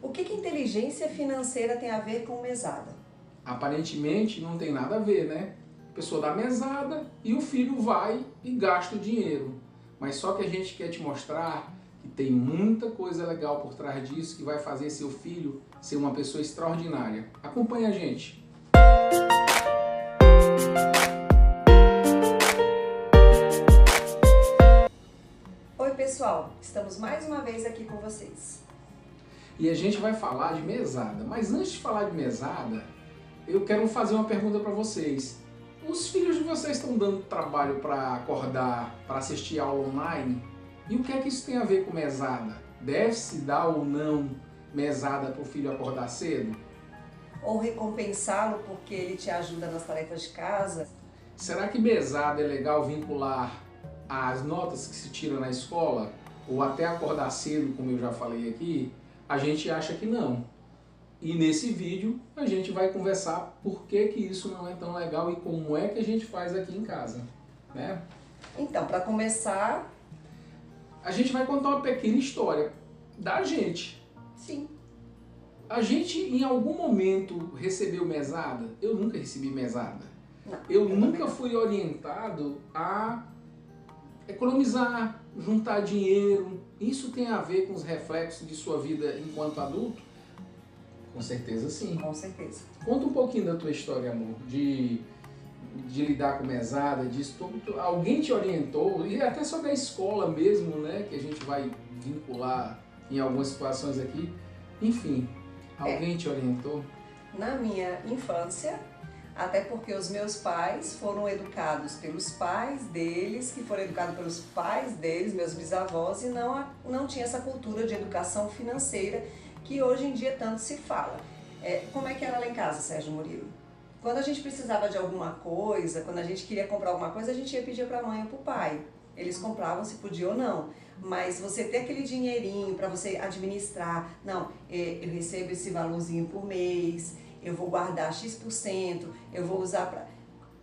O que, que inteligência financeira tem a ver com mesada? Aparentemente não tem nada a ver, né? A pessoa dá mesada e o filho vai e gasta o dinheiro. Mas só que a gente quer te mostrar que tem muita coisa legal por trás disso que vai fazer seu filho ser uma pessoa extraordinária. Acompanhe a gente. Oi pessoal, estamos mais uma vez aqui com vocês. E a gente vai falar de mesada. Mas antes de falar de mesada, eu quero fazer uma pergunta para vocês. Os filhos de vocês estão dando trabalho para acordar, para assistir aula online? E o que é que isso tem a ver com mesada? Deve-se dar ou não mesada para o filho acordar cedo? Ou recompensá-lo porque ele te ajuda nas tarefas de casa? Será que mesada é legal vincular às notas que se tiram na escola? Ou até acordar cedo, como eu já falei aqui? A gente acha que não. E nesse vídeo a gente vai conversar por que, que isso não é tão legal e como é que a gente faz aqui em casa. Né? Então, para começar, a gente vai contar uma pequena história da gente. sim, A gente em algum momento recebeu mesada? Eu nunca recebi mesada. Não, Eu eu nunca fui orientado a economizar, juntar dinheiro. Isso tem a ver com os reflexos de sua vida enquanto adulto? Com certeza sim. com certeza. Conta um pouquinho da tua história, amor, de, de lidar com mesada, disso tudo. Alguém te orientou, e até sobre a escola mesmo, né? Que a gente vai vincular em algumas situações aqui. Enfim, alguém te orientou? Na minha infância, até porque os meus pais foram educados pelos pais deles, que foram educados pelos pais deles, meus bisavós, e não, não tinha essa cultura de educação financeira que hoje em dia tanto se fala. É, como é que era lá em casa, Sérgio Murilo? Quando a gente precisava de alguma coisa, quando a gente queria comprar alguma coisa, a gente ia pedir para a mãe ou para o pai. Eles compravam se podia ou não. Mas você ter aquele dinheirinho para você administrar, não, eh, eu recebo esse valorzinho por mês, eu vou guardar X%, eu vou usar para.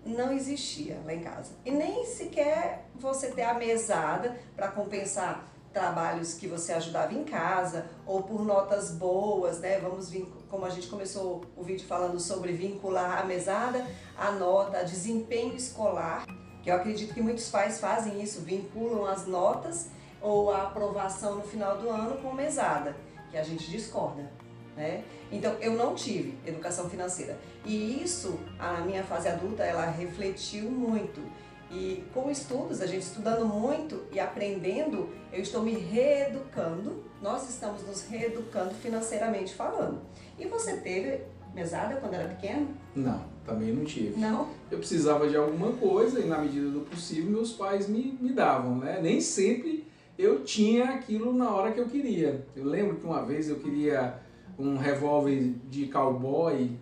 Não existia lá em casa. E nem sequer você ter a mesada para compensar trabalhos que você ajudava em casa ou por notas boas, né? Vamos vir, como a gente começou o vídeo falando sobre vincular a mesada, a nota, a desempenho escolar, que eu acredito que muitos pais fazem isso, vinculam as notas ou a aprovação no final do ano com mesada, que a gente discorda, né? Então eu não tive educação financeira e isso a minha fase adulta ela refletiu muito e com estudos a gente estudando muito e aprendendo eu estou me reeducando nós estamos nos reeducando financeiramente falando e você teve mesada quando era pequeno Não, também não tive. não Eu precisava de alguma coisa e na medida do possível meus pais me, me davam, né? Nem sempre eu tinha aquilo na hora que eu queria. Eu lembro que uma vez eu queria um revólver de cowboy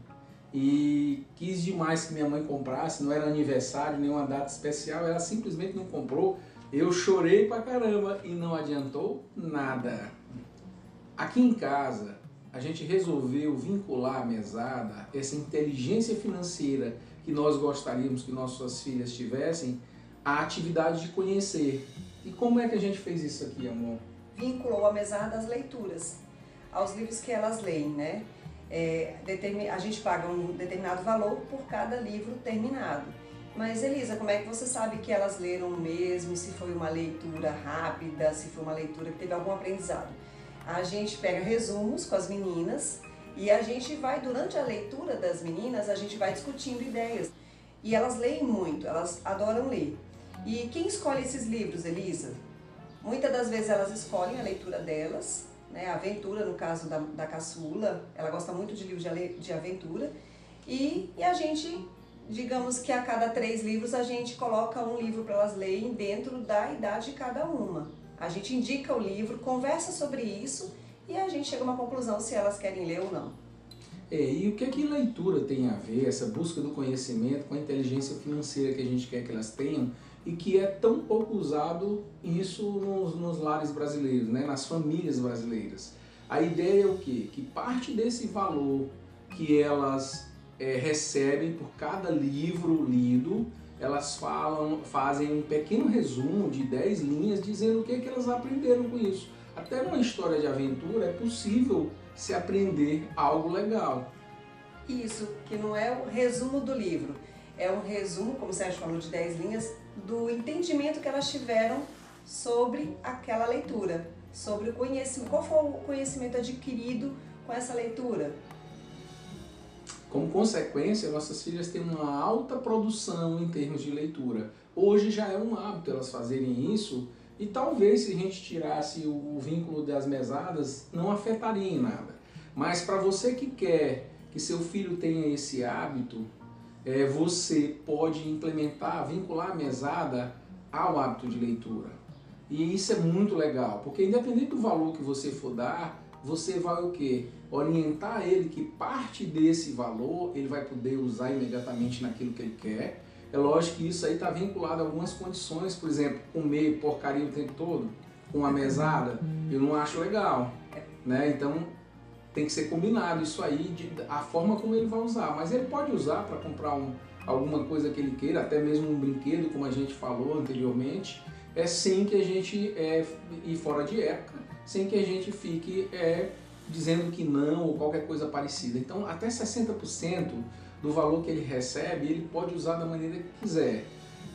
e quis demais que minha mãe comprasse, não era aniversário, nenhuma data especial, ela simplesmente não comprou. Eu chorei pra caramba e não adiantou nada. Aqui em casa, a gente resolveu vincular a mesada, essa inteligência financeira que nós gostaríamos que nossas filhas tivessem, à atividade de conhecer. E como é que a gente fez isso aqui, amor? vinculou a mesada às leituras, aos livros que elas leem, né? É, a gente paga um determinado valor por cada livro terminado. Mas Elisa, como é que você sabe que elas leram mesmo, se foi uma leitura rápida, se foi uma leitura que teve algum aprendizado? A gente pega resumos com as meninas e a gente vai, durante a leitura das meninas, a gente vai discutindo ideias. E elas leem muito, elas adoram ler. E quem escolhe esses livros, Elisa? Muitas das vezes elas escolhem a leitura delas, né? Aventura, no caso da, da caçula, ela gosta muito de livros de, de aventura. E, e a gente, digamos que a cada três livros, a gente coloca um livro para elas lerem dentro da idade de cada uma. A gente indica o livro, conversa sobre isso e a gente chega a uma conclusão se elas querem ler ou não. É, e o que é que leitura tem a ver, essa busca do conhecimento com a inteligência financeira que a gente quer que elas tenham e que é tão pouco usado isso nos, nos lares brasileiros, né? nas famílias brasileiras. A ideia é o quê? Que parte desse valor que elas é, recebem por cada livro lido, elas falam, fazem um pequeno resumo de 10 linhas dizendo o que, é que elas aprenderam com isso. até uma história de aventura é possível se aprender algo legal. Isso, que não é o resumo do livro, é um resumo, como o Sérgio falou, de 10 linhas, do entendimento que elas tiveram sobre aquela leitura, sobre o conhecimento, qual foi o conhecimento adquirido com essa leitura. Como consequência, nossas filhas têm uma alta produção em termos de leitura. Hoje já é um hábito elas fazerem isso e talvez se a gente tirasse o vínculo das mesadas não afetaria em nada. Mas para você que quer que seu filho tenha esse hábito, é, você pode implementar, vincular a mesada ao hábito de leitura. E isso é muito legal, porque independente do valor que você for dar, você vai o quê? Orientar ele que parte desse valor ele vai poder usar imediatamente naquilo que ele quer. É lógico que isso aí está vinculado a algumas condições, por exemplo, comer porcaria o tempo todo, com a mesada, eu não acho legal. Né? Então tem que ser combinado isso aí, de, a forma como ele vai usar. Mas ele pode usar para comprar um, alguma coisa que ele queira, até mesmo um brinquedo, como a gente falou anteriormente, é sem que a gente, é, e fora de época, sem que a gente fique é, dizendo que não ou qualquer coisa parecida. Então, até 60% do valor que ele recebe, ele pode usar da maneira que quiser.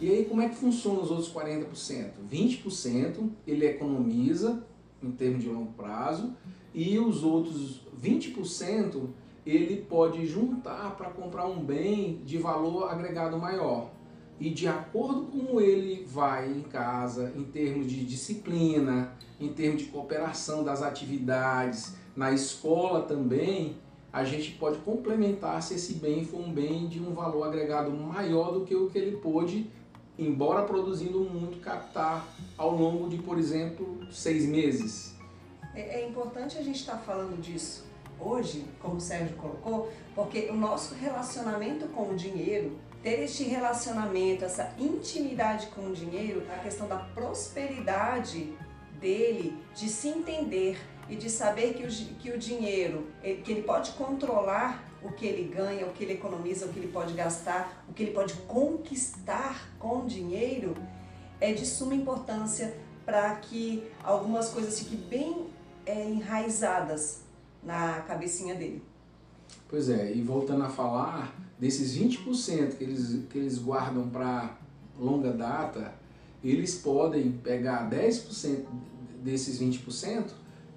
E aí, como é que funciona os outros 40%? 20% ele economiza em termos de longo prazo e os outros 20% ele pode juntar para comprar um bem de valor agregado maior. E de acordo com como ele vai em casa, em termos de disciplina, em termos de cooperação das atividades, na escola também, a gente pode complementar se esse bem for um bem de um valor agregado maior do que o que ele pôde, embora produzindo muito, captar ao longo de, por exemplo, seis meses. É, é importante a gente estar tá falando disso hoje, como o Sérgio colocou, porque o nosso relacionamento com o dinheiro, ter este relacionamento, essa intimidade com o dinheiro, a questão da prosperidade dele, de se entender e de saber que o, que o dinheiro, que ele pode controlar o que ele ganha, o que ele economiza, o que ele pode gastar, o que ele pode conquistar com dinheiro, é de suma importância para que algumas coisas fiquem bem é, enraizadas na cabecinha dele. Pois é, e voltando a falar, desses 20% que eles, que eles guardam para longa data, eles podem pegar 10% desses 20%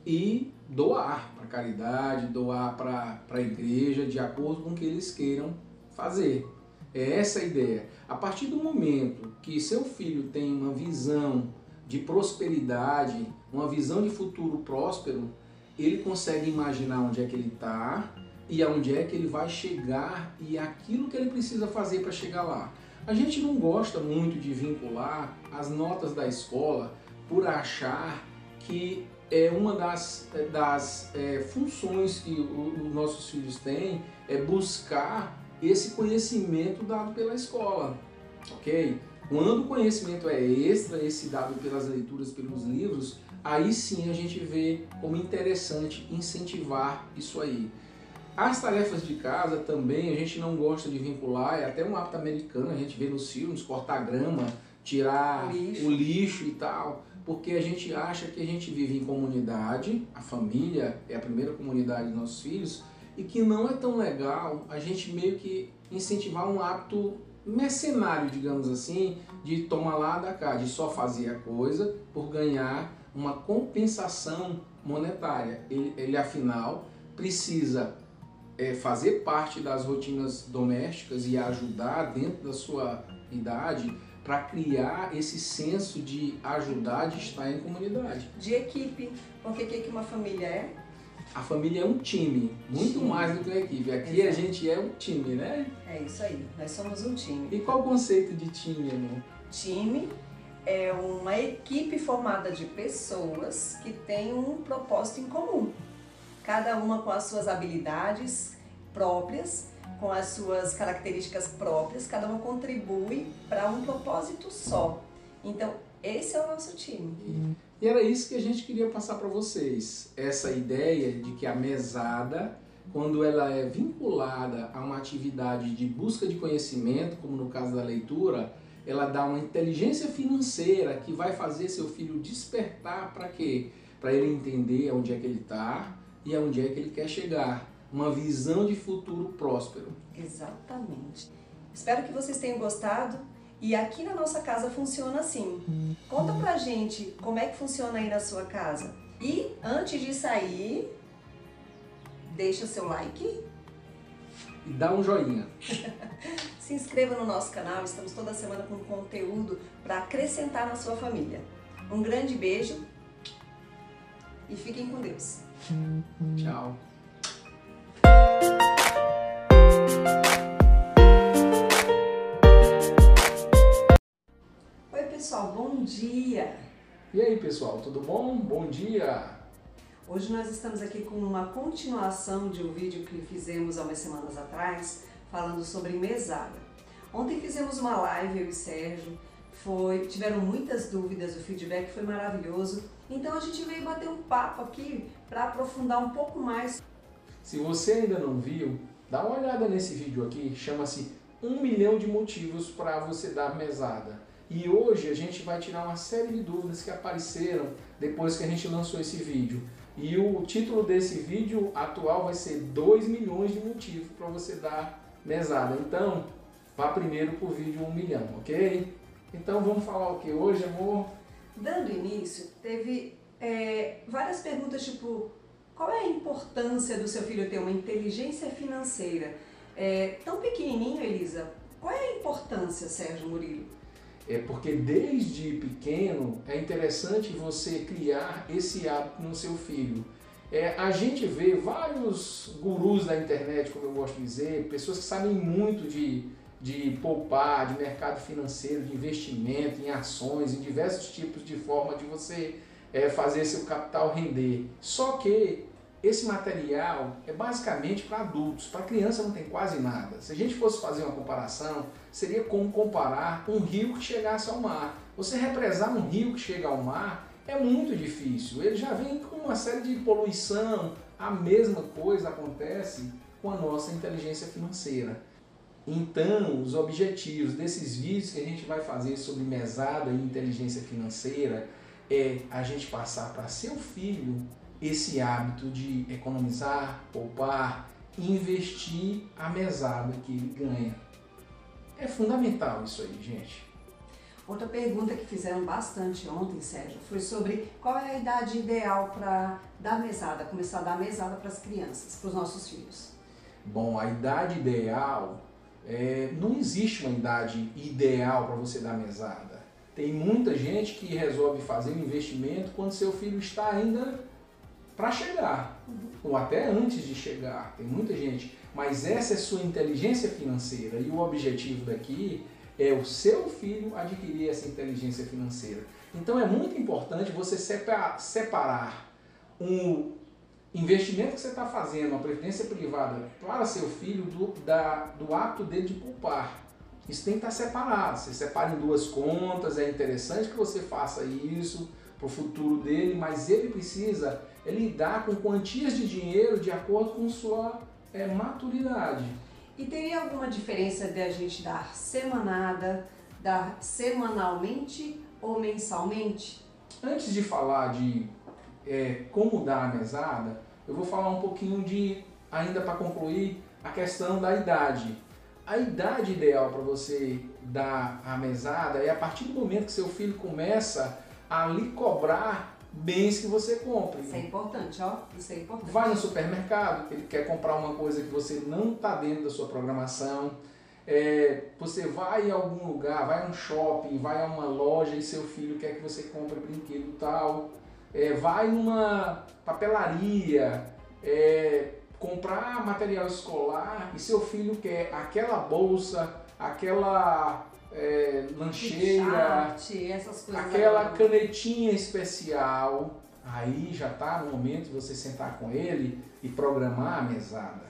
e doar para caridade, doar para a igreja, de acordo com o que eles queiram fazer. É essa a ideia. A partir do momento que seu filho tem uma visão de prosperidade, uma visão de futuro próspero, ele consegue imaginar onde é que ele está e aonde é que ele vai chegar e aquilo que ele precisa fazer para chegar lá. A gente não gosta muito de vincular as notas da escola por achar que é uma das, das é, funções que os nossos filhos têm é buscar esse conhecimento dado pela escola, ok? Quando o conhecimento é extra, esse dado pelas leituras, pelos livros, aí sim a gente vê como interessante incentivar isso aí. As tarefas de casa também a gente não gosta de vincular, é até um hábito americano, a gente vê nos filmes, cortar grama, tirar o lixo. o lixo e tal, porque a gente acha que a gente vive em comunidade, a família é a primeira comunidade dos nossos filhos, e que não é tão legal a gente meio que incentivar um hábito mercenário, digamos assim, de tomar lá da cá, de só fazer a coisa por ganhar uma compensação monetária. Ele, ele afinal, precisa é, fazer parte das rotinas domésticas e ajudar dentro da sua idade para criar esse senso de ajudar, de estar em comunidade. De equipe, porque o que uma família é? a família é um time, muito time. mais do que uma equipe. Aqui Exato. a gente é um time, né? É isso aí, nós somos um time. E qual o conceito de time, amor? Time é uma equipe formada de pessoas que têm um propósito em comum. Cada uma com as suas habilidades próprias, com as suas características próprias, cada uma contribui para um propósito só. Então, esse é o nosso time. E era isso que a gente queria passar para vocês. Essa ideia de que a mesada, quando ela é vinculada a uma atividade de busca de conhecimento, como no caso da leitura, ela dá uma inteligência financeira que vai fazer seu filho despertar para quê? para ele entender onde é que ele está e aonde é que ele quer chegar. Uma visão de futuro próspero. Exatamente. Espero que vocês tenham gostado. E aqui na nossa casa funciona assim. Conta pra gente como é que funciona aí na sua casa. E antes de sair, deixa seu like. E dá um joinha. Se inscreva no nosso canal, estamos toda semana com conteúdo para acrescentar na sua família. Um grande beijo e fiquem com Deus. Tchau. Oi pessoal, bom dia! E aí pessoal, tudo bom? Bom dia! Hoje nós estamos aqui com uma continuação de um vídeo que fizemos há umas semanas atrás, falando sobre mesada. Ontem fizemos uma live, eu e Sérgio, foi, tiveram muitas dúvidas, o feedback foi maravilhoso, então a gente veio bater um papo aqui para aprofundar um pouco mais. Se você ainda não viu, dá uma olhada nesse vídeo aqui, chama-se um milhão de motivos para você dar mesada. E hoje a gente vai tirar uma série de dúvidas que apareceram depois que a gente lançou esse vídeo. E o título desse vídeo atual vai ser 2 milhões de motivos para você dar mesada. Então, vá primeiro para o vídeo 1 um milhão, ok? Então vamos falar o que hoje, amor? Dando início, teve é, várias perguntas tipo, qual é a importância do seu filho ter uma inteligência financeira? É, tão pequenininho, Elisa, qual é a importância, Sérgio Murilo? É porque desde pequeno é interessante você criar esse hábito no seu filho. É, a gente vê vários gurus da internet, como eu gosto de dizer, pessoas que sabem muito de, de poupar, de mercado financeiro, de investimento em ações, em diversos tipos de forma de você é, fazer seu capital render. Só que esse material é basicamente para adultos, para criança não tem quase nada. Se a gente fosse fazer uma comparação, seria como comparar um rio que chegasse ao mar. Você represar um rio que chega ao mar é muito difícil. Ele já vem com uma série de poluição. A mesma coisa acontece com a nossa inteligência financeira. Então, os objetivos desses vídeos que a gente vai fazer sobre mesada e inteligência financeira é a gente passar para seu filho esse hábito de economizar, poupar, investir a mesada que ele ganha. É fundamental isso aí, gente. Outra pergunta que fizeram bastante ontem, Sérgio, foi sobre qual é a idade ideal para dar mesada, começar a dar mesada para as crianças, para os nossos filhos. Bom, a idade ideal, é, não existe uma idade ideal para você dar mesada. Tem muita gente que resolve fazer um investimento quando seu filho está ainda para chegar, ou até antes de chegar, tem muita gente. Mas essa é sua inteligência financeira e o objetivo daqui é o seu filho adquirir essa inteligência financeira. Então é muito importante você separar um investimento que você está fazendo, uma previdência privada para seu filho do, da, do ato dele de poupar. Isso tem que estar separado. Você separa em duas contas, é interessante que você faça isso para o futuro dele, mas ele precisa é lidar com quantias de dinheiro de acordo com sua é, maturidade. E teria alguma diferença de a gente dar semanada, dar semanalmente ou mensalmente? Antes de falar de é, como dar a mesada, eu vou falar um pouquinho de, ainda para concluir, a questão da idade. A idade ideal para você dar a mesada é a partir do momento que seu filho começa a lhe cobrar bens que você compre. Isso é importante, ó. Isso é importante. Vai no supermercado, ele quer comprar uma coisa que você não está dentro da sua programação. É, você vai em algum lugar, vai a um shopping, vai a uma loja e seu filho quer que você compre brinquedo tal. É, vai numa papelaria é, comprar material escolar e seu filho quer aquela bolsa, aquela é, lancheira, aquela canetinha especial. Aí já está no momento de você sentar com ele e programar a mesada.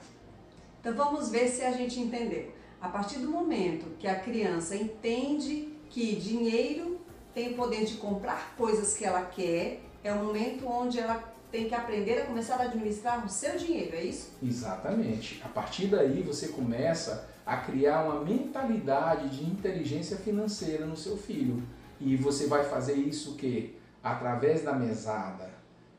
Então vamos ver se a gente entendeu. A partir do momento que a criança entende que dinheiro tem o poder de comprar coisas que ela quer, é o momento onde ela tem que aprender a começar a administrar o seu dinheiro, é isso? Exatamente. A partir daí você começa a criar uma mentalidade de inteligência financeira no seu filho. E você vai fazer isso que através da mesada.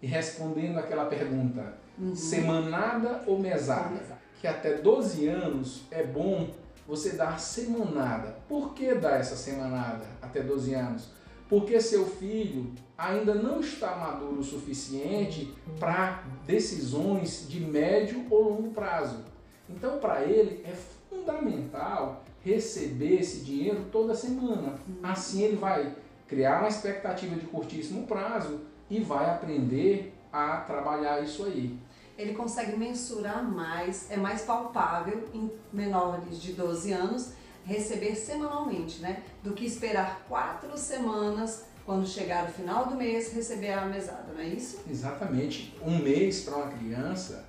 e respondendo aquela pergunta, uhum. semanada ou mesada? Que até 12 anos é bom você dar semanada. Por que dar essa semanada até 12 anos? Porque seu filho ainda não está maduro o suficiente para decisões de médio ou longo prazo. Então, para ele é fundamental receber esse dinheiro toda semana. Assim, ele vai criar uma expectativa de curtíssimo prazo e vai aprender a trabalhar isso aí. Ele consegue mensurar mais, é mais palpável em menores de 12 anos receber semanalmente, né? Do que esperar quatro semanas quando chegar o final do mês receber a mesada, não é isso? Exatamente. Um mês para uma criança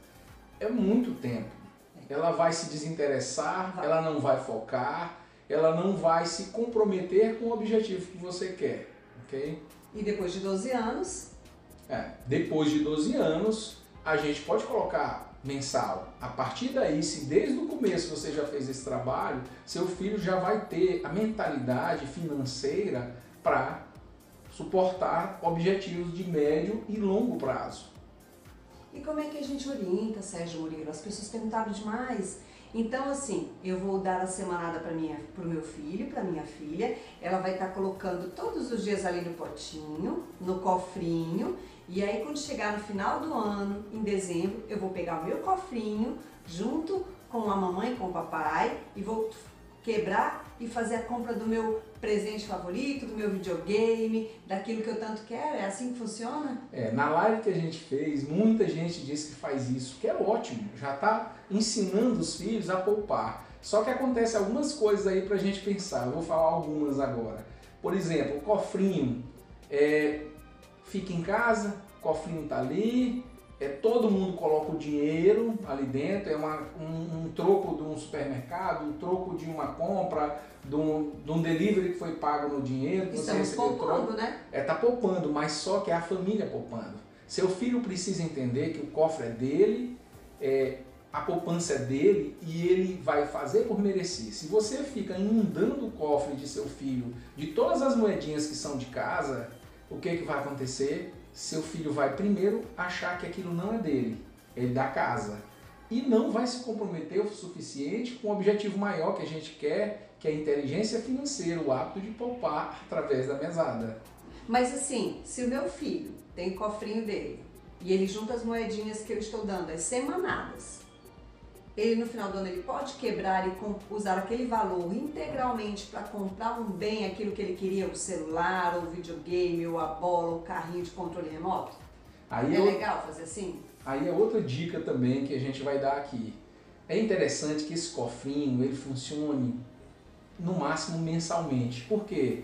é muito tempo. Ela vai se desinteressar, ela não vai focar, ela não vai se comprometer com o objetivo que você quer, ok? E depois de 12 anos? É, depois de 12 anos, a gente pode colocar mensal. A partir daí, se desde o começo você já fez esse trabalho, seu filho já vai ter a mentalidade financeira para suportar objetivos de médio e longo prazo. E como é que a gente orienta, Sérgio Murilo? As pessoas perguntaram demais. Então, assim, eu vou dar a semanada para o meu filho, para minha filha. Ela vai estar tá colocando todos os dias ali no potinho, no cofrinho. E aí, quando chegar no final do ano, em dezembro, eu vou pegar o meu cofrinho junto com a mamãe, com o papai e vou quebrar e fazer a compra do meu presente favorito, do meu videogame, daquilo que eu tanto quero? É assim que funciona? É, na live que a gente fez, muita gente disse que faz isso, que é ótimo, já está ensinando os filhos a poupar. Só que acontece algumas coisas aí para a gente pensar, eu vou falar algumas agora. Por exemplo, o cofrinho, é, fica em casa, o cofrinho está ali, é, todo mundo coloca o dinheiro ali dentro, é uma, um, um, troco de um supermercado, um troco de uma compra, de um, de um delivery que foi pago no dinheiro. Estamos poupando, troco. né? É, tá poupando, mas só que é a família poupando. Seu filho precisa entender que o cofre é dele, é, a poupança é dele e ele vai fazer por merecer. Se você fica inundando o cofre de seu filho de todas as moedinhas que são de casa, o que, que vai acontecer? Seu filho vai primeiro achar que aquilo não é dele, é da casa. E não vai se comprometer o suficiente com o objetivo maior que a gente quer, que é a inteligência financeira, o hábito de poupar através da mesada. Mas assim, se o meu filho tem o cofrinho dele e ele junta as moedinhas que eu estou dando, as semanadas, ele no final do ano ele pode quebrar e usar aquele valor integralmente para comprar um bem, aquilo que ele queria, o celular, o videogame, ou a bola, o carrinho de controle remoto? Aí é eu, legal fazer assim? Aí é outra dica também que a gente vai dar aqui. É interessante que esse cofrinho ele funcione no máximo mensalmente. Por quê?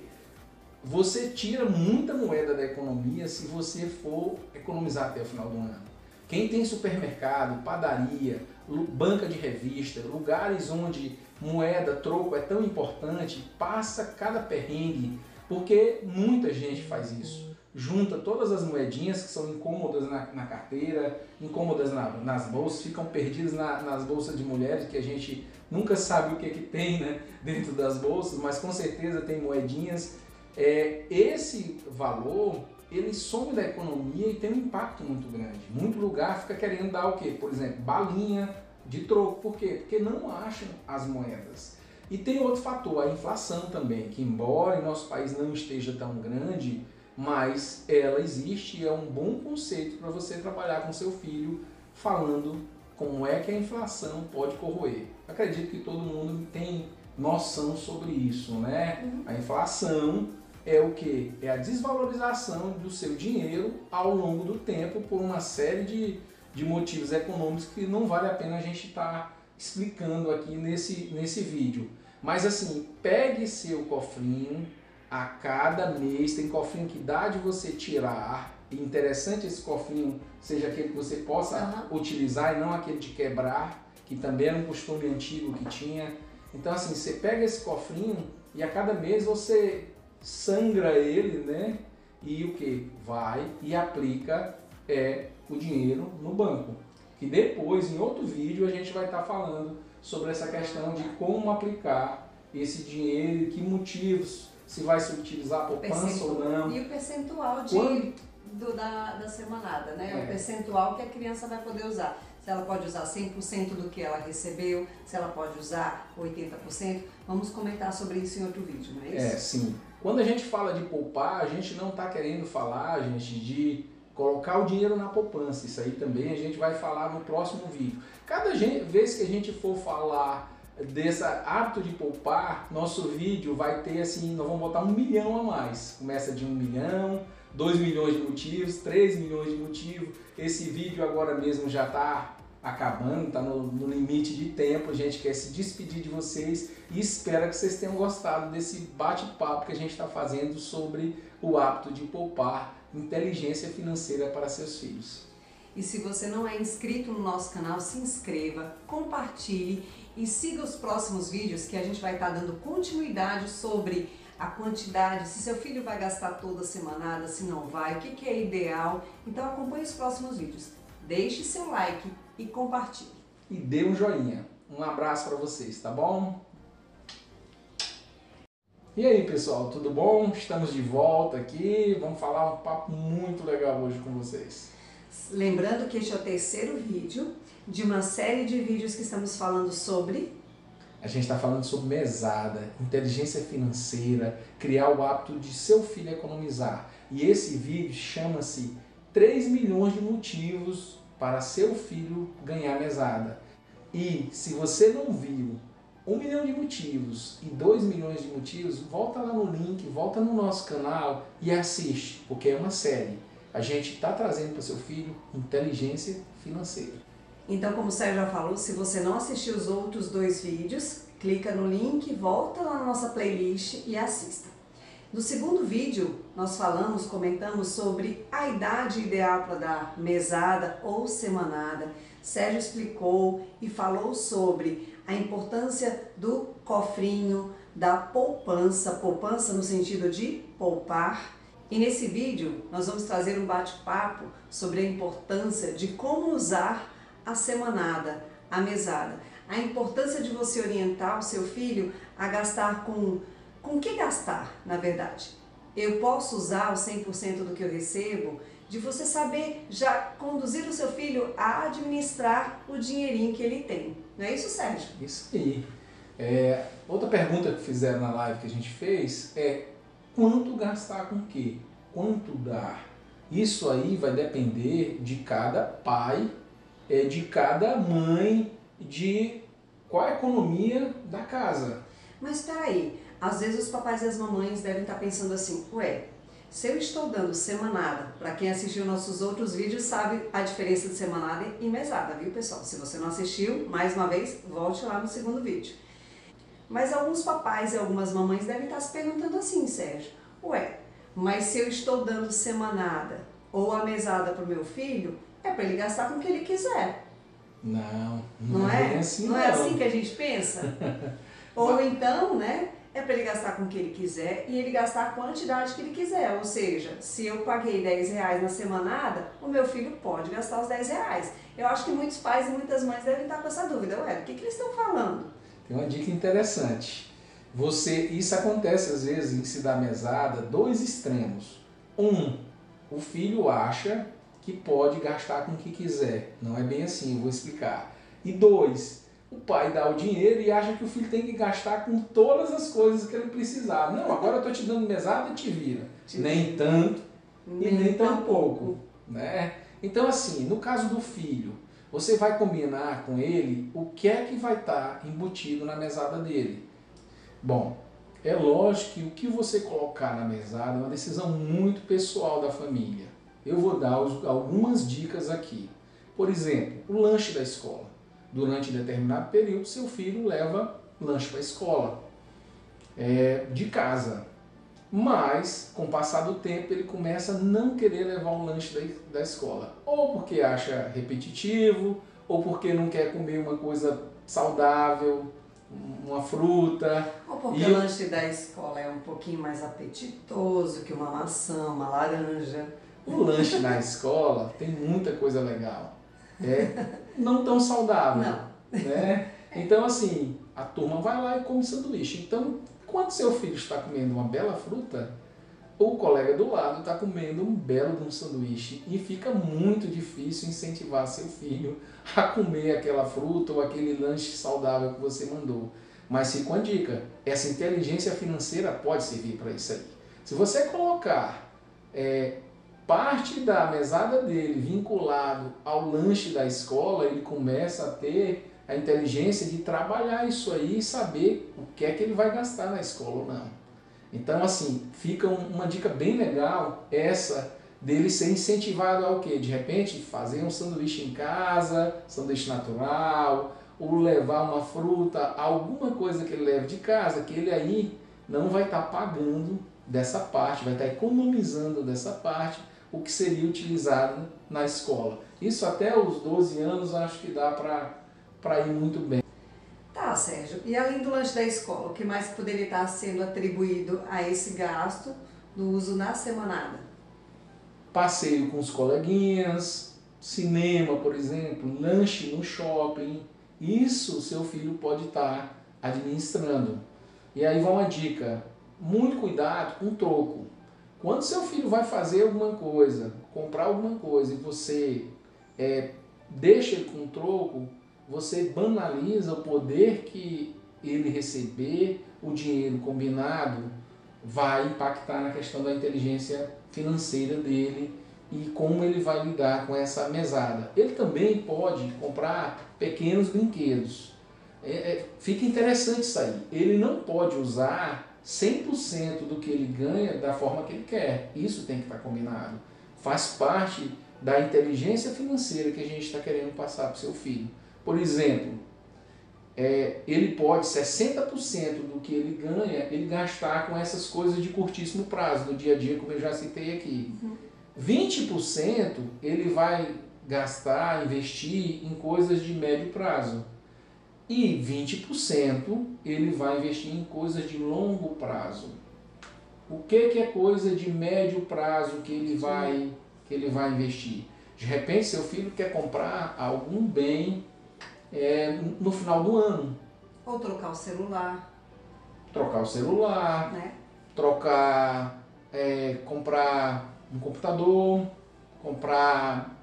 Você tira muita moeda da economia se você for economizar até o final do ano. Quem tem supermercado, padaria, banca de revista, lugares onde moeda, troco é tão importante, passa cada perrengue, porque muita gente faz isso. Junta todas as moedinhas que são incômodas na, na carteira, incômodas na, nas bolsas, ficam perdidas na, nas bolsas de mulheres, que a gente nunca sabe o que, que tem né, dentro das bolsas, mas com certeza tem moedinhas. É, esse valor ele some da economia e tem um impacto muito grande. Muito lugar fica querendo dar o quê? Por exemplo, balinha de troco. Por quê? Porque não acham as moedas. E tem outro fator, a inflação também, que embora em nosso país não esteja tão grande, mas ela existe e é um bom conceito para você trabalhar com seu filho falando como é que a inflação pode corroer. Acredito que todo mundo tem noção sobre isso, né? Uhum. A inflação é o que? É a desvalorização do seu dinheiro ao longo do tempo por uma série de, de motivos econômicos que não vale a pena a gente estar tá explicando aqui nesse, nesse vídeo. Mas assim, pegue seu cofrinho a cada mês, tem cofrinho que dá de você tirar. E interessante esse cofrinho seja aquele que você possa uhum. utilizar e não aquele de quebrar, que também era um costume antigo que tinha. Então assim, você pega esse cofrinho e a cada mês você sangra ele, né? E o que? Vai e aplica é, o dinheiro no banco. Que depois, em outro vídeo, a gente vai estar tá falando sobre essa questão de como aplicar esse dinheiro, que motivos, se vai se utilizar poupança ou não. E o percentual de, do, da, da semanada, né? É. O percentual que a criança vai poder usar. Se ela pode usar 100% do que ela recebeu, se ela pode usar 80%. Vamos comentar sobre isso em outro vídeo, não é isso? É, sim. Quando a gente fala de poupar, a gente não está querendo falar, gente, de colocar o dinheiro na poupança. Isso aí também a gente vai falar no próximo vídeo. Cada vez que a gente for falar desse hábito de poupar, nosso vídeo vai ter assim, nós vamos botar um milhão a mais. Começa de um milhão, dois milhões de motivos, três milhões de motivos. Esse vídeo agora mesmo já está acabando, está no, no limite de tempo. A gente quer se despedir de vocês e espera que vocês tenham gostado desse bate-papo que a gente está fazendo sobre o hábito de poupar, inteligência financeira para seus filhos. E se você não é inscrito no nosso canal, se inscreva, compartilhe e siga os próximos vídeos que a gente vai estar dando continuidade sobre a quantidade, se seu filho vai gastar toda semanada, se não vai, o que, que é ideal. Então acompanhe os próximos vídeos. Deixe seu like e compartilhe. E dê um joinha. Um abraço para vocês, tá bom? E aí, pessoal, tudo bom? Estamos de volta aqui. Vamos falar um papo muito legal hoje com vocês. Lembrando que este é o terceiro vídeo de uma série de vídeos que estamos falando sobre A gente está falando sobre mesada, inteligência financeira, criar o hábito de seu filho economizar. E esse vídeo chama-se 3 milhões de motivos para seu filho ganhar mesada. E se você não viu um milhão de motivos e 2 milhões de motivos, volta lá no link, volta no nosso canal e assiste, porque é uma série. A gente está trazendo para seu filho inteligência financeira. Então, como o Sérgio já falou, se você não assistiu os outros dois vídeos, clica no link, volta lá na nossa playlist e assista. No segundo vídeo, nós falamos, comentamos sobre a idade ideal para dar mesada ou semanada. Sérgio explicou e falou sobre a importância do cofrinho, da poupança, poupança no sentido de poupar. E nesse vídeo, nós vamos trazer um bate-papo sobre a importância de como usar a semanada, a mesada. A importância de você orientar o seu filho a gastar com com o que gastar, na verdade. Eu posso usar o 100% do que eu recebo, de você saber já conduzir o seu filho a administrar o dinheirinho que ele tem. Não é isso, Sérgio? Isso aí. É, outra pergunta que fizeram na live que a gente fez é quanto gastar com o quê? Quanto dar? Isso aí vai depender de cada pai, é, de cada mãe, de qual a economia da casa. Mas espera aí, às vezes os papais e as mamães devem estar pensando assim, ué, se eu estou dando semanada, para quem assistiu nossos outros vídeos sabe a diferença de semanada e mesada, viu pessoal? Se você não assistiu, mais uma vez, volte lá no segundo vídeo. Mas alguns papais e algumas mamães devem estar se perguntando assim, Sérgio, ué, mas se eu estou dando semanada ou a mesada para o meu filho, é para ele gastar com o que ele quiser, Não, não, não, é, é? assim não não. é assim que a gente pensa? Ou então, né, é para ele gastar com o que ele quiser e ele gastar a quantidade que ele quiser. Ou seja, se eu paguei 10 reais na semanada, o meu filho pode gastar os 10 reais. Eu acho que muitos pais e muitas mães devem estar com essa dúvida. Ué, o que, que eles estão falando? Tem uma dica interessante. Você, isso acontece às vezes em se dar mesada, dois extremos. Um, o filho acha que pode gastar com o que quiser. Não é bem assim, eu vou explicar. E dois, o pai dá o dinheiro e acha que o filho tem que gastar com todas as coisas que ele precisar. Não, agora eu estou te dando mesada, te vira. Te nem tanto e nem tão tão pouco. Né? Então, assim, no caso do filho, você vai combinar com ele o que é que vai estar embutido na mesada dele. Bom, é lógico que o que você colocar na mesada é uma decisão muito pessoal da família. Eu vou dar algumas dicas aqui. Por exemplo, o lanche da escola. Durante determinado período, seu filho leva lanche para a escola, é, de casa. Mas, com o passar do tempo, ele começa a não querer levar o lanche da, da escola. Ou porque acha repetitivo, ou porque não quer comer uma coisa saudável, uma fruta. Ou porque E o lanche da escola é um pouquinho mais apetitoso que uma maçã, uma laranja. O lanche na escola tem muita coisa legal. É não tão saudável. Não. Né? Então, assim, a turma vai lá e come sanduíche. Então, quando seu filho está comendo uma bela fruta, o colega do lado está comendo um belo de um sanduíche e fica muito difícil incentivar seu filho a comer aquela fruta ou aquele lanche saudável que você mandou. Mas fica uma dica, essa inteligência financeira pode servir para isso aí. Se você colocar é, parte da mesada dele vinculado ao lanche da escola, ele começa a ter a inteligência de trabalhar isso aí e saber o que é que ele vai gastar na escola ou não. Então, assim, fica uma dica bem legal essa dele ser incentivado ao quê? De repente, fazer um sanduíche em casa, sanduíche natural, ou levar uma fruta, alguma coisa que ele leve de casa, que ele aí não vai estar tá pagando dessa parte, vai estar tá economizando dessa parte o que seria utilizado na escola. Isso até os 12 anos acho que dá para ir muito bem. Tá, Sérgio. E além do lanche da escola, o que mais poderia estar sendo atribuído a esse gasto do uso na semanada? Passeio com os coleguinhas, cinema, por exemplo, lanche no shopping. Isso seu filho pode estar administrando. E aí vai uma dica: muito cuidado com troco. Quando seu filho vai fazer alguma coisa, comprar alguma coisa e você é, deixa ele com troco, você banaliza o poder que ele receber, o dinheiro combinado vai impactar na questão da inteligência financeira dele e como ele vai lidar com essa mesada. Ele também pode comprar pequenos brinquedos. É, é, fica interessante isso aí. Ele não pode usar 100% do que ele ganha da forma que ele quer. Isso tem que estar combinado. Faz parte da inteligência financeira que a gente está querendo passar para o seu filho. Por exemplo, é, ele pode 60% do que ele ganha, ele gastar com essas coisas de curtíssimo prazo, no dia a dia, como eu já citei aqui. Uhum. 20% ele vai gastar, investir em coisas de médio prazo. E 20% ele vai investir em coisas de longo prazo. O que, que é coisa de médio prazo que ele vai que ele vai investir? De repente seu filho quer comprar algum bem é, no final do ano. Ou trocar o celular. Trocar o celular. Né? Trocar, é, comprar um computador, comprar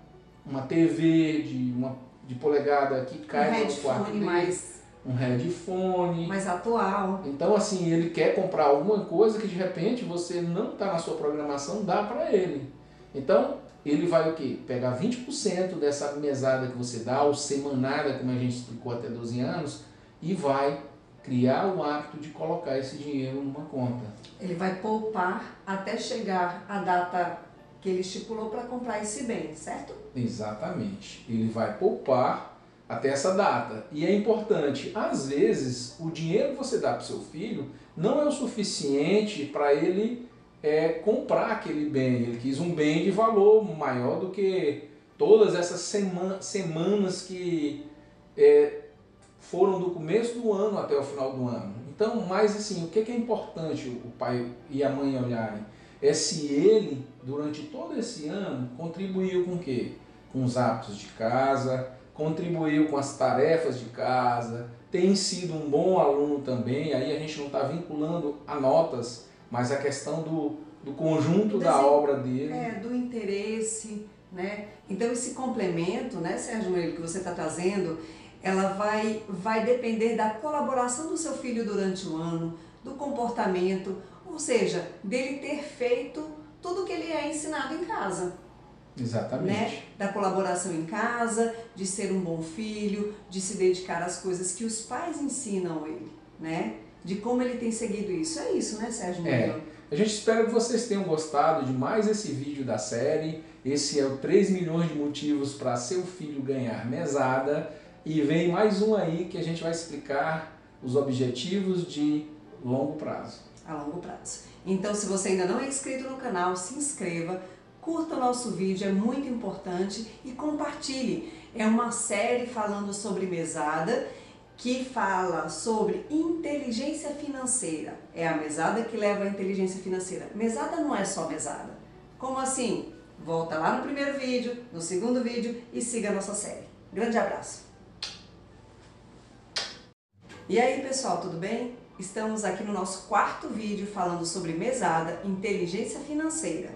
uma TV de, uma, de polegada que cai um no quarto dele. Mais um headphone. Mais atual. Então, assim, ele quer comprar alguma coisa que de repente você não está na sua programação, dá para ele. Então, ele vai o quê? Pegar 20% dessa mesada que você dá, ou semanada, como a gente explicou até 12 anos, e vai criar o hábito de colocar esse dinheiro numa conta. Ele vai poupar até chegar a data que ele estipulou para comprar esse bem, certo? Exatamente. Ele vai poupar até essa data. E é importante, às vezes, o dinheiro que você dá para o seu filho não é o suficiente para ele é, comprar aquele bem. Ele quis um bem de valor maior do que todas essas sema semanas que é, foram do começo do ano até o final do ano. Então, mais assim, o que é importante o pai e a mãe olharem? É se ele, durante todo esse ano, contribuiu com o quê? Com os hábitos de casa, contribuiu com as tarefas de casa, tem sido um bom aluno também, aí a gente não está vinculando a notas, mas a questão do, do conjunto da obra dele. É, do interesse, né? Então esse complemento, né, Sérgio Murilo, que você está trazendo, ela vai, vai depender da colaboração do seu filho durante o ano, do comportamento, ou seja, dele ter feito tudo o que ele é ensinado em casa. Exatamente. Né? Da colaboração em casa, de ser um bom filho, de se dedicar às coisas que os pais ensinam ele, né? de como ele tem seguido isso. É isso, né, Sérgio? É. A gente espera que vocês tenham gostado de mais esse vídeo da série. Esse é o 3 milhões de motivos para seu filho ganhar mesada. E vem mais um aí que a gente vai explicar os objetivos de longo prazo. A longo prazo. Então, se você ainda não é inscrito no canal, se inscreva, curta o nosso vídeo, é muito importante e compartilhe. É uma série falando sobre mesada que fala sobre inteligência financeira. É a mesada que leva à inteligência financeira. Mesada não é só mesada. Como assim? Volta lá no primeiro vídeo, no segundo vídeo e siga a nossa série. Grande abraço! E aí pessoal, tudo bem? Estamos aqui no nosso quarto vídeo falando sobre mesada, inteligência financeira.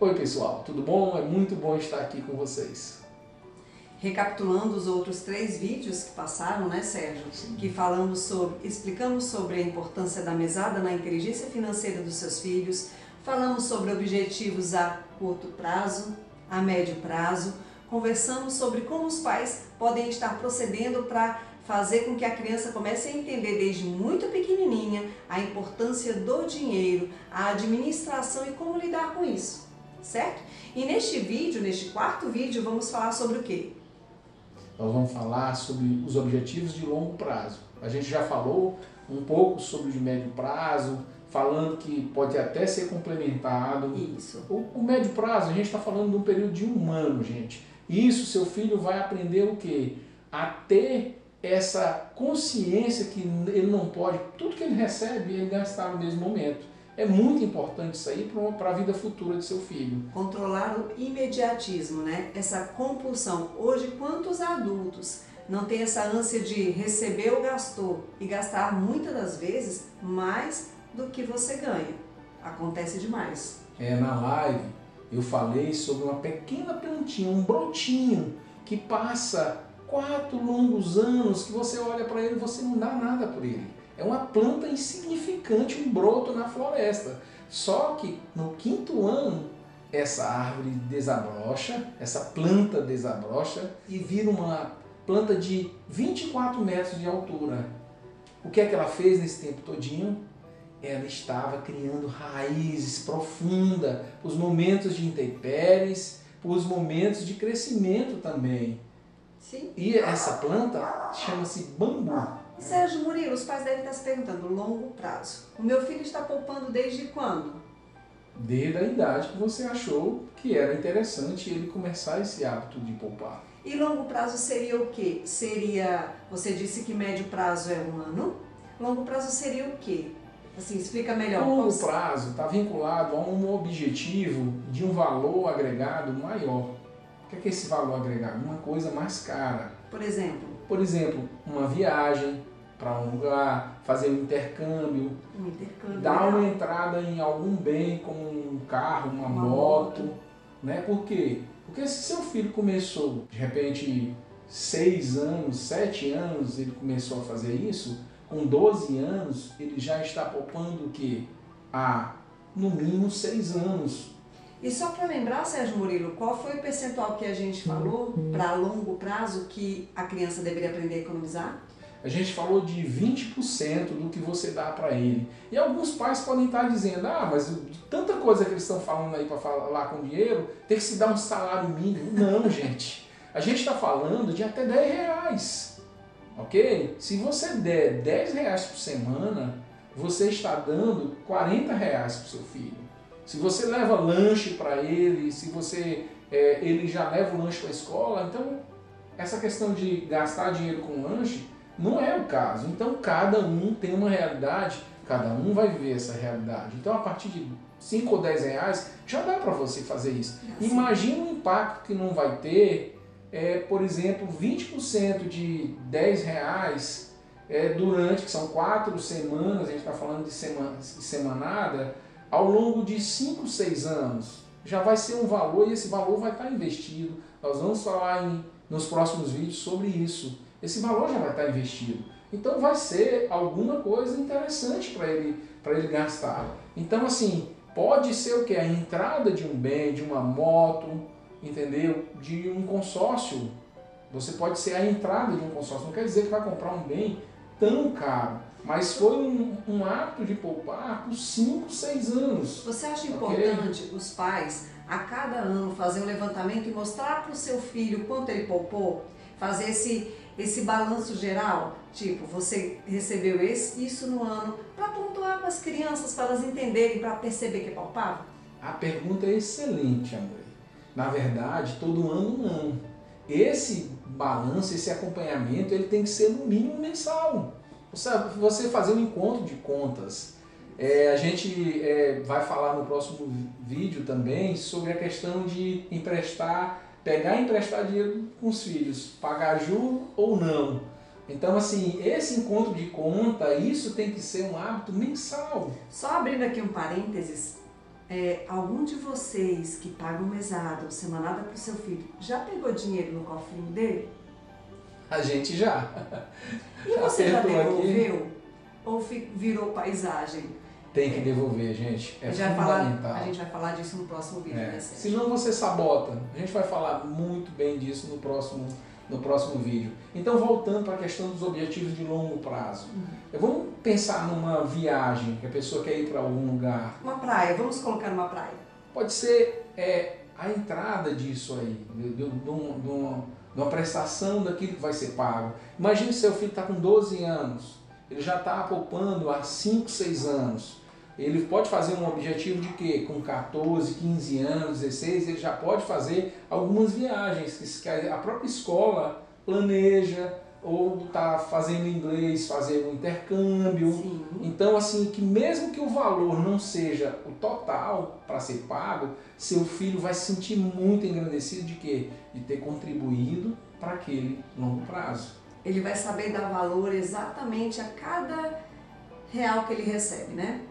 Oi pessoal, tudo bom? É muito bom estar aqui com vocês. Recapitulando os outros três vídeos que passaram, né Sérgio? Sim. Que falamos sobre, explicamos sobre a importância da mesada na inteligência financeira dos seus filhos, falamos sobre objetivos a curto prazo, a médio prazo, conversamos sobre como os pais podem estar procedendo para fazer com que a criança comece a entender desde muito pequenininha a importância do dinheiro, a administração e como lidar com isso, certo? E neste vídeo, neste quarto vídeo, vamos falar sobre o quê? Nós vamos falar sobre os objetivos de longo prazo. A gente já falou um pouco sobre o de médio prazo, falando que pode até ser complementado. Isso. O, o médio prazo, a gente está falando de um período de um ano, gente. Isso, seu filho vai aprender o quê? A ter essa consciência que ele não pode, tudo que ele recebe, ele gastar no mesmo momento. É muito importante isso aí para a vida futura de seu filho. Controlar o imediatismo, né? Essa compulsão. Hoje, quantos adultos não têm essa ânsia de receber ou gastou e gastar muitas das vezes mais do que você ganha? Acontece demais. É, na live eu falei sobre uma pequena plantinha, um brotinho que passa quatro longos anos que você olha para ele e você não dá nada por ele. É uma planta insignificante, um broto na floresta. Só que no quinto ano, essa árvore desabrocha, essa planta desabrocha e vira uma planta de 24 metros de altura. O que é que ela fez nesse tempo todinho? Ela estava criando raízes profundas os momentos de intempéries, os momentos de crescimento também. Sim. E essa planta chama-se bambu. Sérgio Murilo, os pais devem estar se perguntando, longo prazo. O meu filho está poupando desde quando? Desde a idade que você achou que era interessante ele começar esse hábito de poupar. E longo prazo seria o quê? Seria, você disse que médio prazo é um ano. Longo prazo seria o quê? Assim, explica melhor. Longo prazo está vinculado a um objetivo de um valor agregado maior. O que é, que é esse valor agregado? Uma coisa mais cara. Por exemplo? Por exemplo, uma viagem para um lugar, fazer um intercâmbio, um intercâmbio dar uma entrada em algum bem, como um carro, uma, uma moto, moto. Né? Por quê? Porque se seu filho começou, de repente, seis anos, sete anos, ele começou a fazer isso, com 12 anos, ele já está poupando o quê? Há, no mínimo, seis anos e só para lembrar, Sérgio Murilo, qual foi o percentual que a gente falou para longo prazo que a criança deveria aprender a economizar? A gente falou de 20% do que você dá para ele. E alguns pais podem estar dizendo: ah, mas tanta coisa que eles estão falando aí para falar com dinheiro, tem que se dar um salário mínimo. Não, gente. A gente está falando de até 10 reais. Ok? Se você der 10 reais por semana, você está dando 40 reais para o seu filho. Se você leva lanche para ele, se você é, ele já leva o lanche para a escola, então essa questão de gastar dinheiro com lanche não é o caso. Então cada um tem uma realidade, cada um vai viver essa realidade. Então a partir de 5 ou 10 reais já dá para você fazer isso. Imagina o impacto que não vai ter, é, por exemplo, 20% de 10 reais é, durante, que são quatro semanas, a gente está falando de, semana, de semanada, ao longo de 5, 6 anos, já vai ser um valor e esse valor vai estar investido. Nós vamos falar em, nos próximos vídeos sobre isso. Esse valor já vai estar investido. Então vai ser alguma coisa interessante para ele, ele gastar. Então assim, pode ser o que? A entrada de um bem, de uma moto, entendeu? De um consórcio. Você pode ser a entrada de um consórcio. Não quer dizer que vai comprar um bem tão caro. Mas foi um, um ato de poupar por 5, 6 anos. Você acha importante os pais, a cada ano, fazer um levantamento e mostrar para o seu filho quanto ele poupou? Fazer esse, esse balanço geral? Tipo, você recebeu esse, isso no ano, para pontuar com as crianças, para elas entenderem, para perceber que é palpável? A pergunta é excelente, amor. Na verdade, todo ano não. Esse balanço, esse acompanhamento, ele tem que ser no mínimo mensal você fazer um encontro de contas. É, a gente é, vai falar no próximo vídeo também sobre a questão de emprestar, pegar e emprestar dinheiro com os filhos, pagar juro ou não. Então, assim, esse encontro de conta, isso tem que ser um hábito mensal. Só abrindo aqui um parênteses, é, algum de vocês que pagam mesada ou semanada para o seu filho já pegou dinheiro no cofrinho dele? A gente já. E você já devolveu? Aqui. Ou virou paisagem? Tem que devolver, gente. É gente fundamental. Falar, a gente vai falar disso no próximo vídeo, é. né, Senão você sabota. A gente vai falar muito bem disso no próximo, no próximo vídeo. Então, voltando para a questão dos objetivos de longo prazo. Uhum. Vamos pensar numa viagem, que a pessoa quer ir para algum lugar. Uma praia, vamos colocar numa praia. Pode ser é, a entrada disso aí, de, de, de, uma, de uma prestação daquilo que vai ser pago. Imagine se seu filho está com 12 anos, ele já está poupando há 5, 6 anos ele pode fazer um objetivo de quê? Com 14, 15 anos, 16, ele já pode fazer algumas viagens que a própria escola planeja ou está fazendo inglês, fazer um intercâmbio. Sim. Então, assim, que mesmo que o valor não seja o total para ser pago, seu filho vai se sentir muito engrandecido de quê? De ter contribuído para aquele longo prazo. Ele vai saber dar valor exatamente a cada real que ele recebe, né?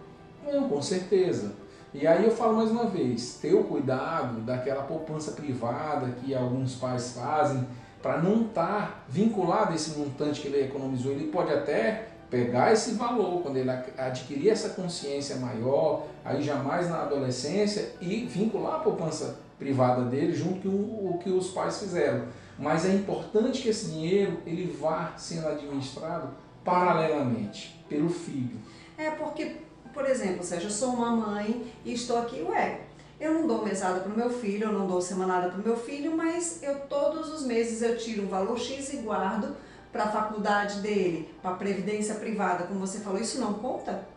Não, com certeza. E aí eu falo mais uma vez, ter o cuidado daquela poupança privada que alguns pais fazem para não estar tá vinculado a esse montante que ele economizou. Ele pode até pegar esse valor quando ele adquirir essa consciência maior, aí jamais na adolescência, e vincular a poupança privada dele junto com o que os pais fizeram. Mas é importante que esse dinheiro ele vá sendo administrado paralelamente pelo filho. É porque por exemplo, seja, eu sou uma mãe e estou aqui, ué, eu não dou mesada para o meu filho, eu não dou semanada para o meu filho, mas eu todos os meses eu tiro um valor X e guardo para a faculdade dele, para a previdência privada, como você falou, isso não conta?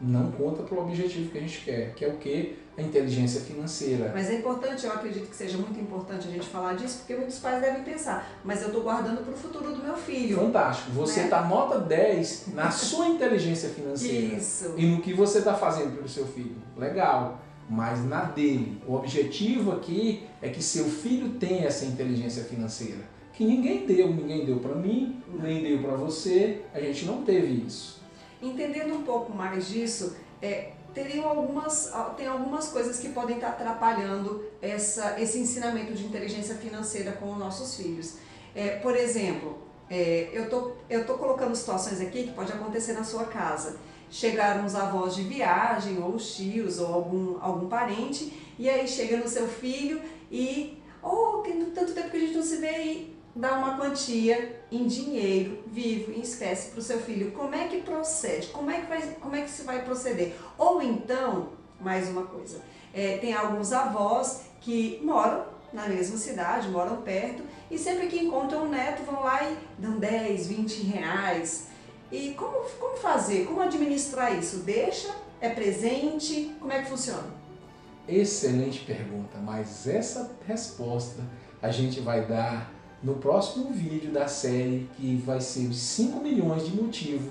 Não conta para o objetivo que a gente quer, que é o que? A inteligência financeira. Mas é importante, eu acredito que seja muito importante a gente falar disso, porque muitos pais devem pensar, mas eu estou guardando para o futuro do meu filho. Fantástico. Você está né? Tá nota 10 na sua inteligência financeira. Isso. E no que você está fazendo pelo seu filho. Legal. Mas na dele. O objetivo aqui é que seu filho tenha essa inteligência financeira. Que ninguém deu, ninguém deu para mim, nem deu para você, a gente não teve isso. Entendendo um pouco mais disso, é, teriam algumas, tem algumas coisas que podem estar atrapalhando essa, esse ensinamento de inteligência financeira com os nossos filhos. É, por exemplo, é, eu tô, eu tô colocando situações aqui que pode acontecer na sua casa. Chegaram os avós de viagem, ou os tios, ou algum, algum parente, e aí chega no seu filho e, oh, tanto tempo que a gente não se vê e dá uma quantia em dinheiro vivo, em espécie para o seu filho. Como é que procede? Como é que, vai, como é que se vai proceder? Ou então, mais uma coisa, é, tem alguns avós que moram na mesma cidade, moram perto, e sempre que encontram um neto vão lá e dão 10, 20 reais. E como, como fazer? Como administrar isso? Deixa? É presente? Como é que funciona? Excelente pergunta, mas essa resposta a gente vai dar no próximo vídeo da série que vai ser os 5 milhões de motivos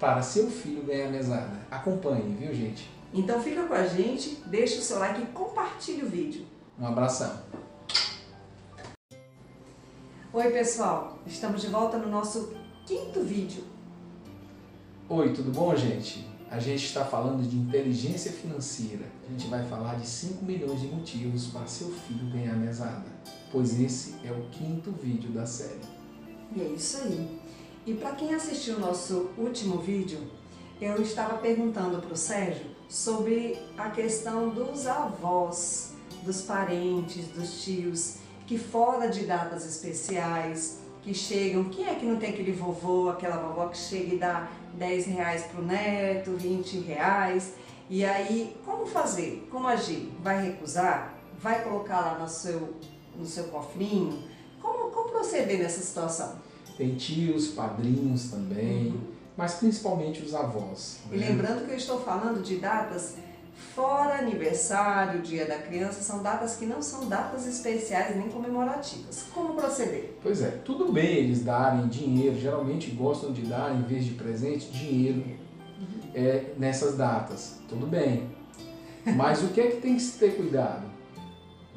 para seu filho ganhar mesada. Acompanhe, viu gente? Então fica com a gente, deixa o seu like e compartilhe o vídeo. Um abração. Oi pessoal, estamos de volta no nosso quinto vídeo. Oi, tudo bom gente? A gente está falando de inteligência financeira. A gente vai falar de 5 milhões de motivos para seu filho ganhar mesada pois esse é o quinto vídeo da série. E é isso aí. E para quem assistiu o nosso último vídeo, eu estava perguntando para o Sérgio sobre a questão dos avós, dos parentes, dos tios, que fora de datas especiais, que chegam, quem é que não tem aquele vovô, aquela vovó que chega e dá 10 reais para o neto, 20 reais, e aí como fazer, como agir? Vai recusar? Vai colocar lá no seu no seu cofrinho. Como, como proceder nessa situação? Tem tios, padrinhos também, uhum. mas principalmente os avós. E né? lembrando que eu estou falando de datas fora aniversário, dia da criança, são datas que não são datas especiais nem comemorativas. Como proceder? Pois é, tudo bem eles darem dinheiro, geralmente gostam de dar, em vez de presente, dinheiro uhum. é, nessas datas. Tudo bem. Mas o que é que tem que se ter cuidado?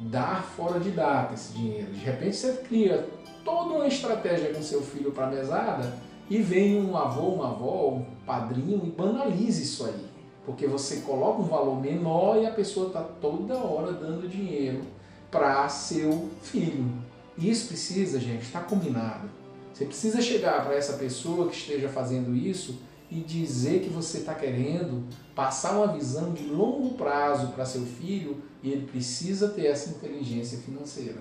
dar fora de data esse dinheiro. De repente você cria toda uma estratégia com seu filho para a mesada E vem um avô, uma avó, um padrinho e banaliza isso aí. Porque você coloca um valor menor e a pessoa está toda hora dando dinheiro para seu filho. Isso precisa, gente, estar tá combinado. Você precisa chegar para essa pessoa que esteja fazendo isso e dizer que você está querendo passar uma visão de longo prazo para seu filho e ele precisa ter essa inteligência financeira.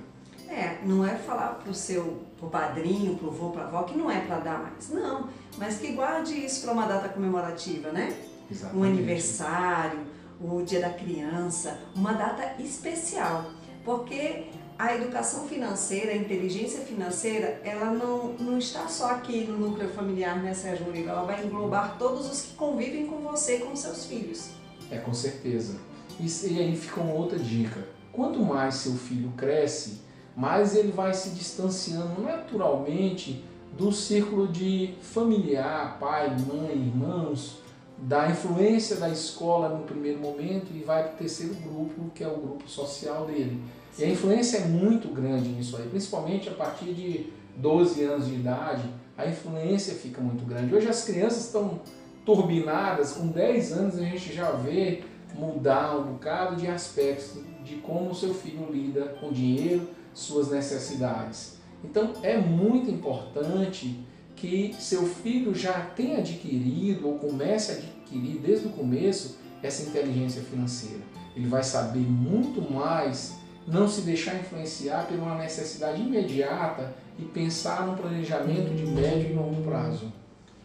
É, não é falar pro seu pro padrinho, pro avô, pra avó que não é para dar mais. Não, mas que guarde isso para uma data comemorativa, né? Exatamente. Um aniversário, o dia da criança, uma data especial. Porque a educação financeira, a inteligência financeira, ela não, não está só aqui no núcleo familiar, né, Sérgio Murilo? Ela vai englobar todos os que convivem com você e com seus filhos. É, com certeza. E, e aí fica uma outra dica. Quanto mais seu filho cresce, mais ele vai se distanciando naturalmente do círculo de familiar, pai, mãe, irmãos, da influência da escola no primeiro momento e vai para o terceiro grupo, que é o grupo social dele. E a influência é muito grande nisso aí, principalmente a partir de 12 anos de idade, a influência fica muito grande. Hoje as crianças estão turbinadas, com 10 anos a gente já vê mudar um bocado de aspectos de como o seu filho lida com dinheiro, suas necessidades. Então é muito importante que seu filho já tenha adquirido ou comece a adquirir desde o começo essa inteligência financeira. Ele vai saber muito mais não se deixar influenciar por uma necessidade imediata e pensar no planejamento de médio e longo prazo.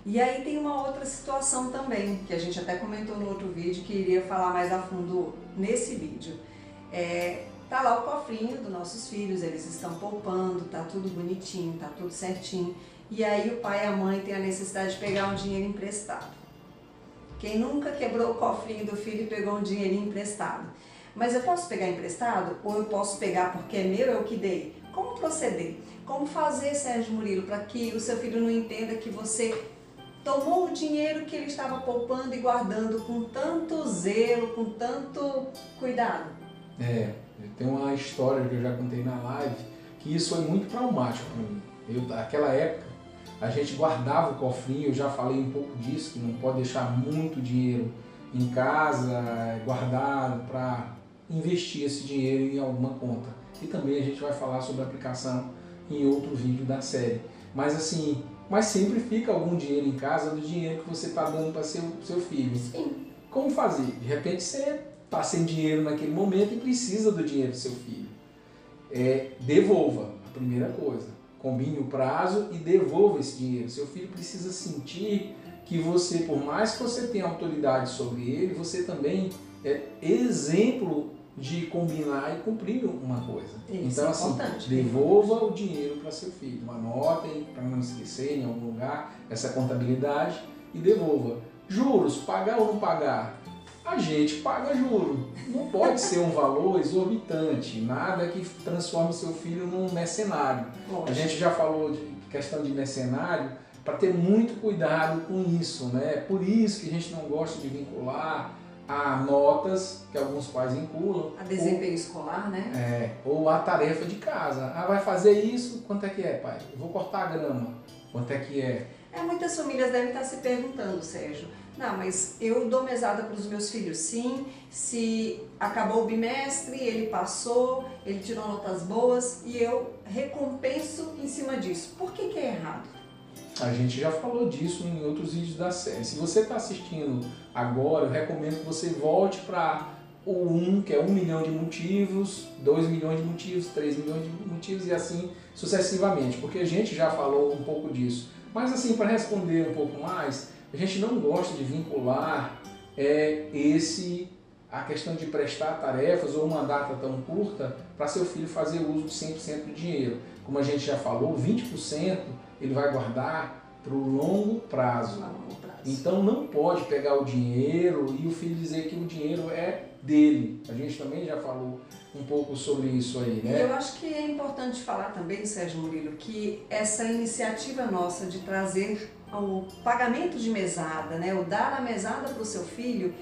E aí tem uma outra situação também, que a gente até comentou no outro vídeo, que iria falar mais a fundo nesse vídeo. É, tá lá o cofrinho dos nossos filhos, eles estão poupando, tá tudo bonitinho, tá tudo certinho. E aí o pai e a mãe têm a necessidade de pegar um dinheiro emprestado. Quem nunca quebrou o cofrinho do filho e pegou um dinheiro emprestado? Mas eu posso pegar emprestado ou eu posso pegar porque é meu, eu que dei? Como proceder? Como fazer, Sérgio Murilo, para que o seu filho não entenda que você tomou o dinheiro que ele estava poupando e guardando com tanto zelo, com tanto cuidado? É, tem uma história que eu já contei na live que isso foi muito traumático para mim. Eu, naquela época, a gente guardava o cofrinho, eu já falei um pouco disso, que não pode deixar muito dinheiro em casa, guardado para investir esse dinheiro em alguma conta. E também a gente vai falar sobre aplicação em outro vídeo da série. Mas assim, mas sempre fica algum dinheiro em casa do dinheiro que você está dando para seu, seu filho. Sim. Como fazer? De repente você está sem dinheiro naquele momento e precisa do dinheiro do seu filho. É, devolva, a primeira coisa. Combine o prazo e devolva esse dinheiro. Seu filho precisa sentir que você, por mais que você tenha autoridade sobre ele, você também é exemplo de combinar e cumprir uma coisa. Isso então, é assim, importante. devolva o dinheiro para seu filho. Anotem para não esquecer em algum lugar essa contabilidade e devolva. Juros, pagar ou não pagar? A gente paga juro. Não pode ser um valor exorbitante, nada que transforme seu filho num mercenário. A gente já falou de questão de mercenário para ter muito cuidado com isso, né? Por isso que a gente não gosta de vincular a notas que alguns pais vinculam. A desempenho ou, escolar, né? É, ou a tarefa de casa. Ah, vai fazer isso, quanto é que é, pai? Eu vou cortar a grama, quanto é que é? É, muitas famílias devem estar se perguntando, Sérgio, não, mas eu dou mesada para os meus filhos sim, se acabou o bimestre, ele passou, ele tirou notas boas e eu recompenso em cima disso. Por que, que é errado? A gente já falou disso em outros vídeos da série. Se você está assistindo agora, eu recomendo que você volte para o 1, que é 1 milhão de motivos, 2 milhões de motivos, 3 milhões de motivos e assim sucessivamente, porque a gente já falou um pouco disso. Mas assim, para responder um pouco mais, a gente não gosta de vincular é, esse a questão de prestar tarefas ou uma data tão curta para seu filho fazer uso de 100% do dinheiro. Como a gente já falou, 20% ele vai guardar para o longo prazo. Então não pode pegar o dinheiro e o filho dizer que o dinheiro é dele. A gente também já falou um pouco sobre isso aí, né? E eu acho que é importante falar também, Sérgio Murilo, que essa iniciativa nossa de trazer o pagamento de mesada, né, o dar a mesada para o seu filho,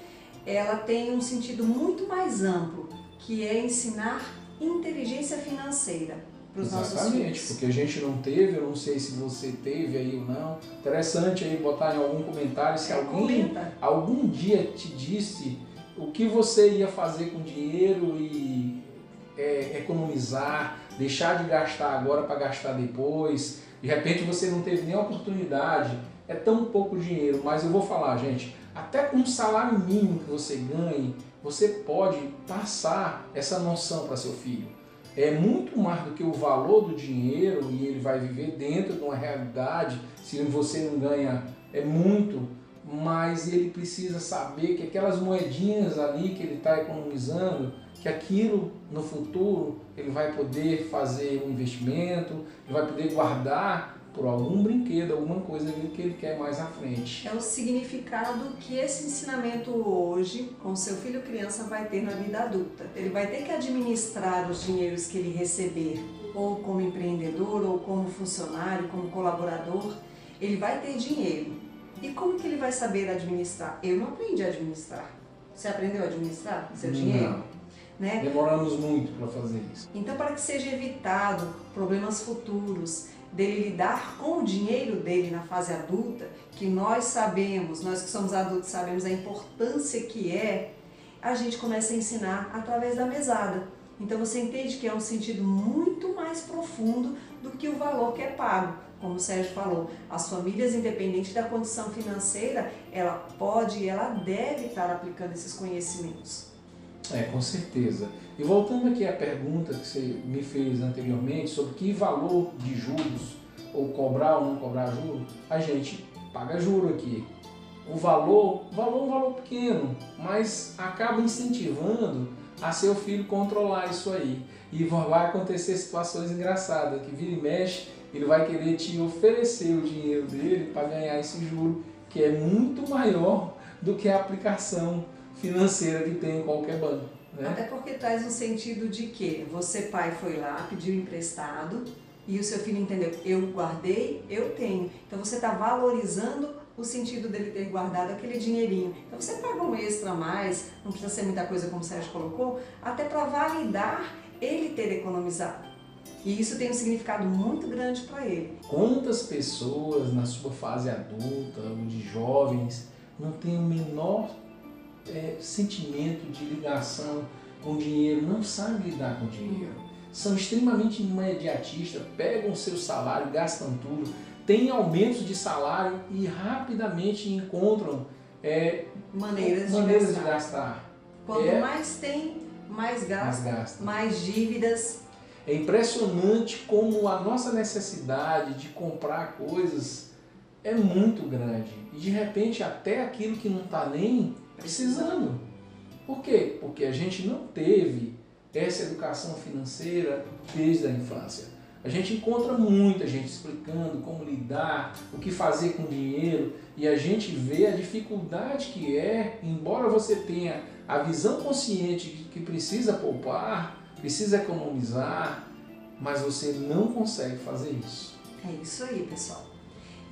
ela tem um sentido muito mais amplo, que é ensinar inteligência financeira. para os nossos Exatamente, filhos. porque a gente não teve, eu não sei se você teve aí ou não. Interessante aí botar em algum comentário se É, alguém comenta. algum dia te disse o que você ia fazer com dinheiro e é, economizar, deixar de gastar agora para gastar depois. De repente você não teve nem oportunidade, é tão pouco dinheiro, mas eu vou falar, gente, até com um salário mínimo que você ganhe, você pode passar essa noção para seu filho. É muito mais do que o valor do dinheiro e ele vai viver dentro de uma realidade. Se você não ganha, é muito, mas ele precisa saber que aquelas moedinhas ali que ele está economizando, que aquilo no futuro ele vai poder fazer um investimento, ele vai poder guardar por algum brinquedo, alguma coisa que ele quer mais à frente. É o significado que esse ensinamento hoje, com seu filho criança, vai ter na vida adulta. Ele vai ter que administrar os dinheiros que ele receber, ou como empreendedor, ou como funcionário, como colaborador. Ele vai ter dinheiro. E como que ele vai saber administrar? Eu não aprendi a administrar. Você aprendeu a administrar seu dinheiro? Né? Demoramos muito para fazer isso. Então, para que seja evitado problemas futuros, dele lidar com o dinheiro dele na fase adulta, que nós sabemos, nós que somos adultos sabemos a importância que é, a gente começa a ensinar através da mesada. Então você entende que é um sentido muito mais profundo do que o valor que é pago. Como o Sérgio falou, as famílias, independente da condição financeira, ela pode e ela deve estar aplicando esses conhecimentos. É, com certeza. E voltando aqui à pergunta que você me fez anteriormente sobre que valor de juros, ou cobrar ou não cobrar juros, a gente paga juro aqui. O valor, valor é um valor pequeno, mas acaba incentivando a seu filho controlar isso aí. E vai acontecer situações engraçadas, que vira e mexe, ele vai querer te oferecer o dinheiro dele para ganhar esse juro, que é muito maior do que a aplicação financeira que tem em qualquer banco. Né? Até porque traz um sentido de que você, pai, foi lá, pediu emprestado e o seu filho entendeu, eu guardei, eu tenho. Então você está valorizando o sentido dele ter guardado aquele dinheirinho. Então você paga um extra a mais, não precisa ser muita coisa como o Sérgio colocou, até para validar ele ter economizado. E isso tem um significado muito grande para ele. Quantas pessoas na sua fase adulta ou de jovens não têm o menor é, sentimento de ligação com dinheiro, não sabem lidar com dinheiro, são extremamente imediatistas, pegam o seu salário, gastam tudo, têm aumentos de salário e rapidamente encontram é, Maneiras, maneiras de de gastar. gastar. Quanto É. mais tem, mais gasta, gasta. mais dívidas. É impressionante como a nossa necessidade de comprar coisas é muito grande. E de repente até aquilo que não está nem precisando. Por quê? Porque a gente não teve essa educação financeira desde a infância. A gente encontra muita gente explicando como lidar, o que fazer com dinheiro, e a gente vê a dificuldade que é, embora você tenha a visão consciente de que precisa poupar, precisa economizar, mas você não consegue fazer isso. É isso aí, pessoal.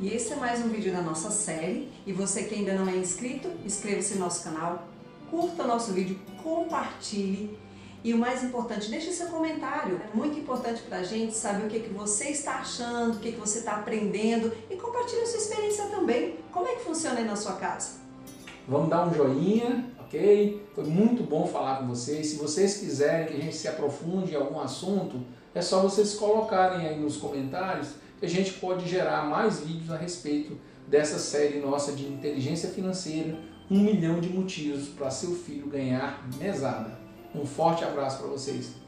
E esse é mais um vídeo da nossa série. E você que ainda não é inscrito, inscreva-se no nosso canal, curta o nosso vídeo, compartilhe. E o mais importante, deixe seu comentário. É muito importante para a gente saber o que, que você está achando, o que, que você está aprendendo e compartilhe a sua experiência também. Como é que funciona aí na sua casa? Vamos dar um joinha, ok? Foi muito bom falar com vocês. Se vocês quiserem que a gente se aprofunde em algum assunto, é só vocês colocarem aí nos comentários a gente pode gerar mais vídeos a respeito dessa série nossa de inteligência financeira, um milhão de motivos para seu filho ganhar mesada. Um forte abraço para vocês.